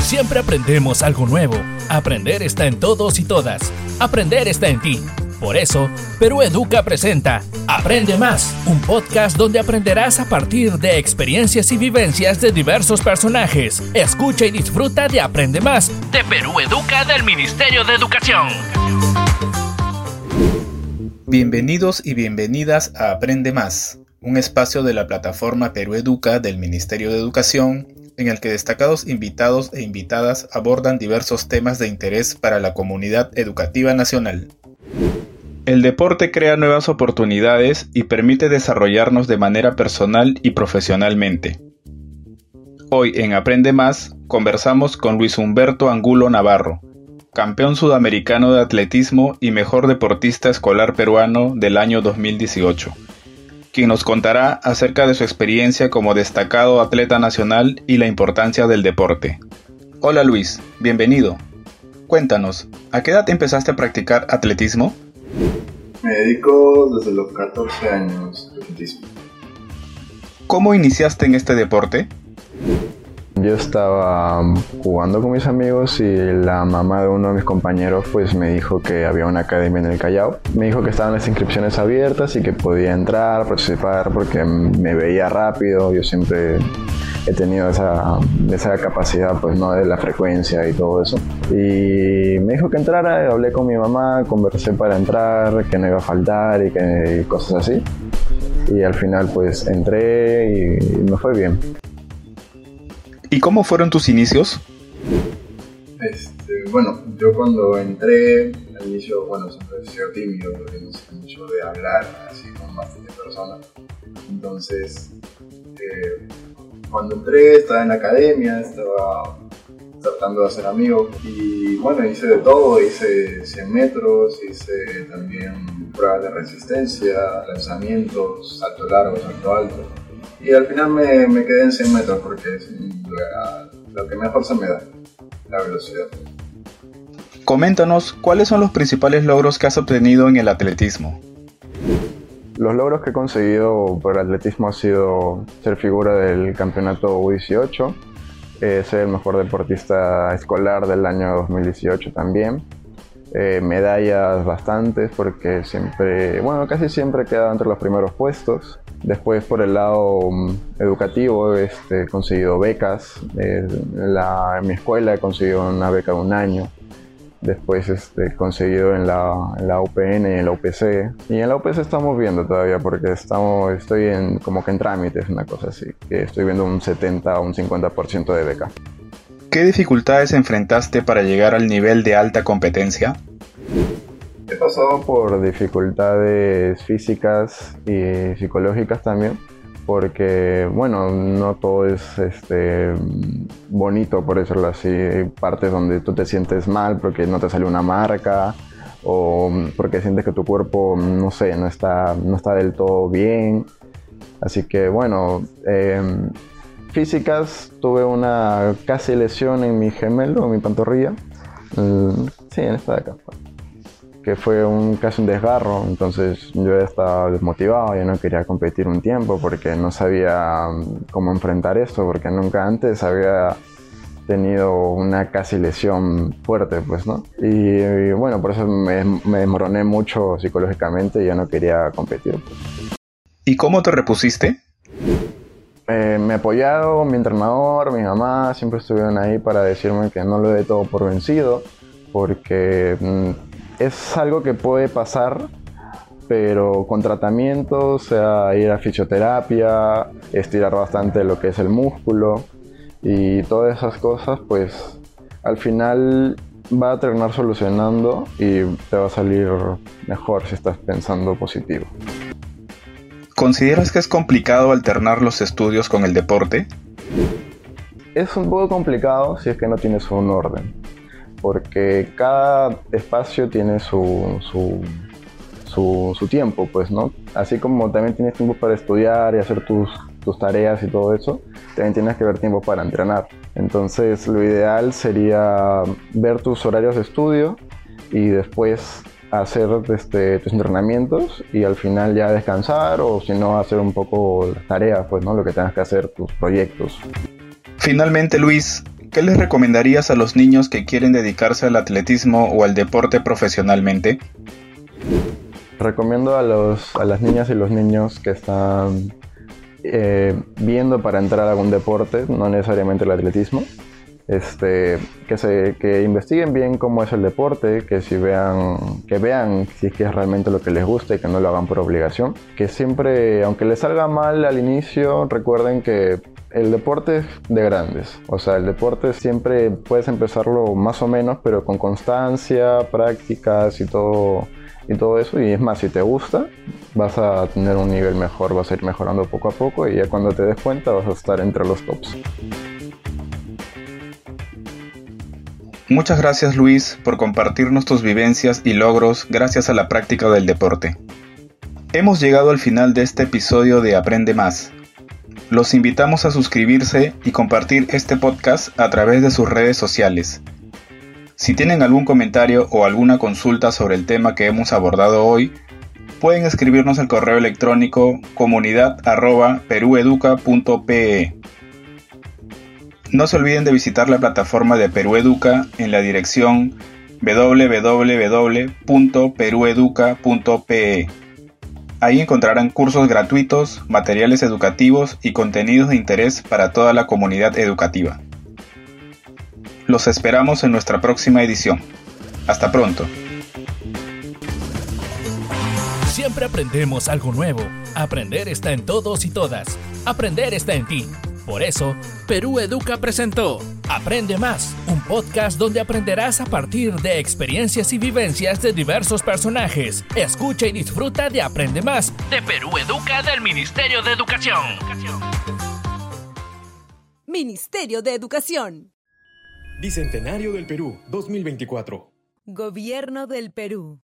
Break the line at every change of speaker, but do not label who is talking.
Siempre aprendemos algo nuevo. Aprender está en todos y todas. Aprender está en ti. Por eso, Perú Educa presenta Aprende Más, un podcast donde aprenderás a partir de experiencias y vivencias de diversos personajes. Escucha y disfruta de Aprende Más de Perú Educa del Ministerio de Educación.
Bienvenidos y bienvenidas a Aprende Más, un espacio de la plataforma Perú Educa del Ministerio de Educación en el que destacados invitados e invitadas abordan diversos temas de interés para la comunidad educativa nacional. El deporte crea nuevas oportunidades y permite desarrollarnos de manera personal y profesionalmente. Hoy en Aprende Más conversamos con Luis Humberto Angulo Navarro, campeón sudamericano de atletismo y mejor deportista escolar peruano del año 2018, quien nos contará acerca de su experiencia como destacado atleta nacional y la importancia del deporte. Hola Luis, bienvenido. Cuéntanos, ¿a qué edad empezaste a practicar atletismo?
Me dedico desde los 14 años al atletismo.
¿Cómo iniciaste en este deporte?
Yo estaba jugando con mis amigos y la mamá de uno de mis compañeros pues me dijo que había una academia en el Callao. Me dijo que estaban las inscripciones abiertas y que podía entrar, participar porque me veía rápido. Yo siempre he tenido esa, esa capacidad pues no de la frecuencia y todo eso. Y me dijo que entrara, hablé con mi mamá, conversé para entrar, que no iba a faltar y, que, y cosas así. Y al final pues entré y me fue bien.
¿Y cómo fueron tus inicios?
Este, bueno, yo cuando entré, al inicio, bueno, siempre he sido tímido porque no sé mucho de hablar así con bastantes personas. Entonces, eh, cuando entré, estaba en la academia, estaba tratando de hacer amigos y bueno, hice de todo, hice 100 metros, hice también pruebas de resistencia, lanzamientos, salto largo, salto alto y al final me, me quedé en 100 metros porque es lo que mejor se me da, la velocidad.
Coméntanos cuáles son los principales logros que has obtenido en el atletismo.
Los logros que he conseguido por el atletismo ha sido ser figura del campeonato U18, eh, ser el mejor deportista escolar del año 2018 también, eh, medallas bastantes porque siempre, bueno, casi siempre he quedado entre los primeros puestos. Después por el lado mm, educativo este, he conseguido becas. Eh, en, mi escuela he conseguido una beca de un año. Después este, he conseguido en la, en la UPN y en la UPC. Y en la UPC estamos viendo todavía porque estamos, estoy en, como que en trámites, una cosa así. Que estoy viendo un 70 o un 50% de beca.
¿Qué dificultades enfrentaste para llegar al nivel de alta competencia?
He pasado por dificultades físicas y psicológicas también, porque, bueno, no todo es este, bonito, por decirlo así. Hay partes donde tú te sientes mal porque no te sale una marca o porque sientes que tu cuerpo, no sé, no está, no está del todo bien. Así que, bueno, em, físicas, tuve una casi lesión en mi gemelo, en mi pantorrilla. Mm, sí, en esta de acá que fue un, casi un desgarro, entonces yo estaba desmotivado, yo no quería competir un tiempo porque no sabía mm, cómo enfrentar esto, porque nunca antes había tenido una casi lesión fuerte, pues, ¿no? Y, bueno, por eso me, me, desmoroné mucho psicológicamente y yo no quería competir.
¿Y cómo te repusiste?
Eh, me he apoyado mi entrenador, mi mamá, siempre estuvieron ahí para decirme que no lo dé todo por vencido, porque mm, es algo que puede pasar, pero con tratamiento, o sea, ir a fisioterapia, estirar bastante lo que es el músculo y todas esas cosas, pues al final va a terminar solucionando y te va a salir mejor si estás pensando positivo.
¿Consideras que es complicado alternar los estudios con el deporte?
Es un poco complicado si es que no tienes un orden porque cada espacio tiene su, su, tiempo, pues, ¿no? Así como también tienes tiempo para estudiar y hacer tus, tus tareas y todo eso, también tienes que ver tiempo para entrenar. Entonces, lo ideal sería ver tus horarios de estudio y después hacer este, tus entrenamientos y al final ya descansar o si no hacer un poco las tareas, pues, ¿no? Lo que tengas que hacer, tus proyectos.
Finalmente, Luis, ¿qué les recomendarías a los niños que quieren dedicarse al atletismo o al deporte profesionalmente?
Recomiendo a, los, a las niñas y los niños que están eh, viendo para entrar a algún deporte, no necesariamente el atletismo, este, que, se, que investiguen bien cómo es el deporte, que si vean, que vean si es que es realmente lo que les gusta y que no lo hagan por obligación. Que siempre, aunque les salga mal al inicio, recuerden que el deporte es de grandes. O sea, el deporte siempre puedes empezarlo más o menos, pero con constancia, prácticas y todo, y todo eso. Y es más, si te gusta, vas a tener un nivel mejor, vas a ir mejorando poco a poco y ya cuando te des cuenta vas a estar entre los tops.
Muchas gracias Luis por compartirnos tus vivencias y logros gracias a la práctica del deporte. Hemos llegado al final de este episodio de Aprende Más. Los invitamos a suscribirse y compartir este podcast a través de sus redes sociales. Si tienen algún comentario o alguna consulta sobre el tema que hemos abordado hoy, pueden escribirnos al correo electrónico comunidad@perueduca.pe. No se olviden de visitar la plataforma de Perú Educa en la dirección www.perueduca.pe. Ahí encontrarán cursos gratuitos, materiales educativos y contenidos de interés para toda la comunidad educativa. Los esperamos en nuestra próxima edición. Hasta pronto.
Siempre aprendemos algo nuevo. Aprender está en todos y todas. Aprender está en ti. Por eso, Perú Educa presentó Aprende Más, un podcast donde aprenderás a partir de experiencias y vivencias de diversos personajes. Escucha y disfruta de Aprende Más de Perú Educa del Ministerio de Educación.
Ministerio de Educación.
Bicentenario del Perú 2024.
Gobierno del Perú.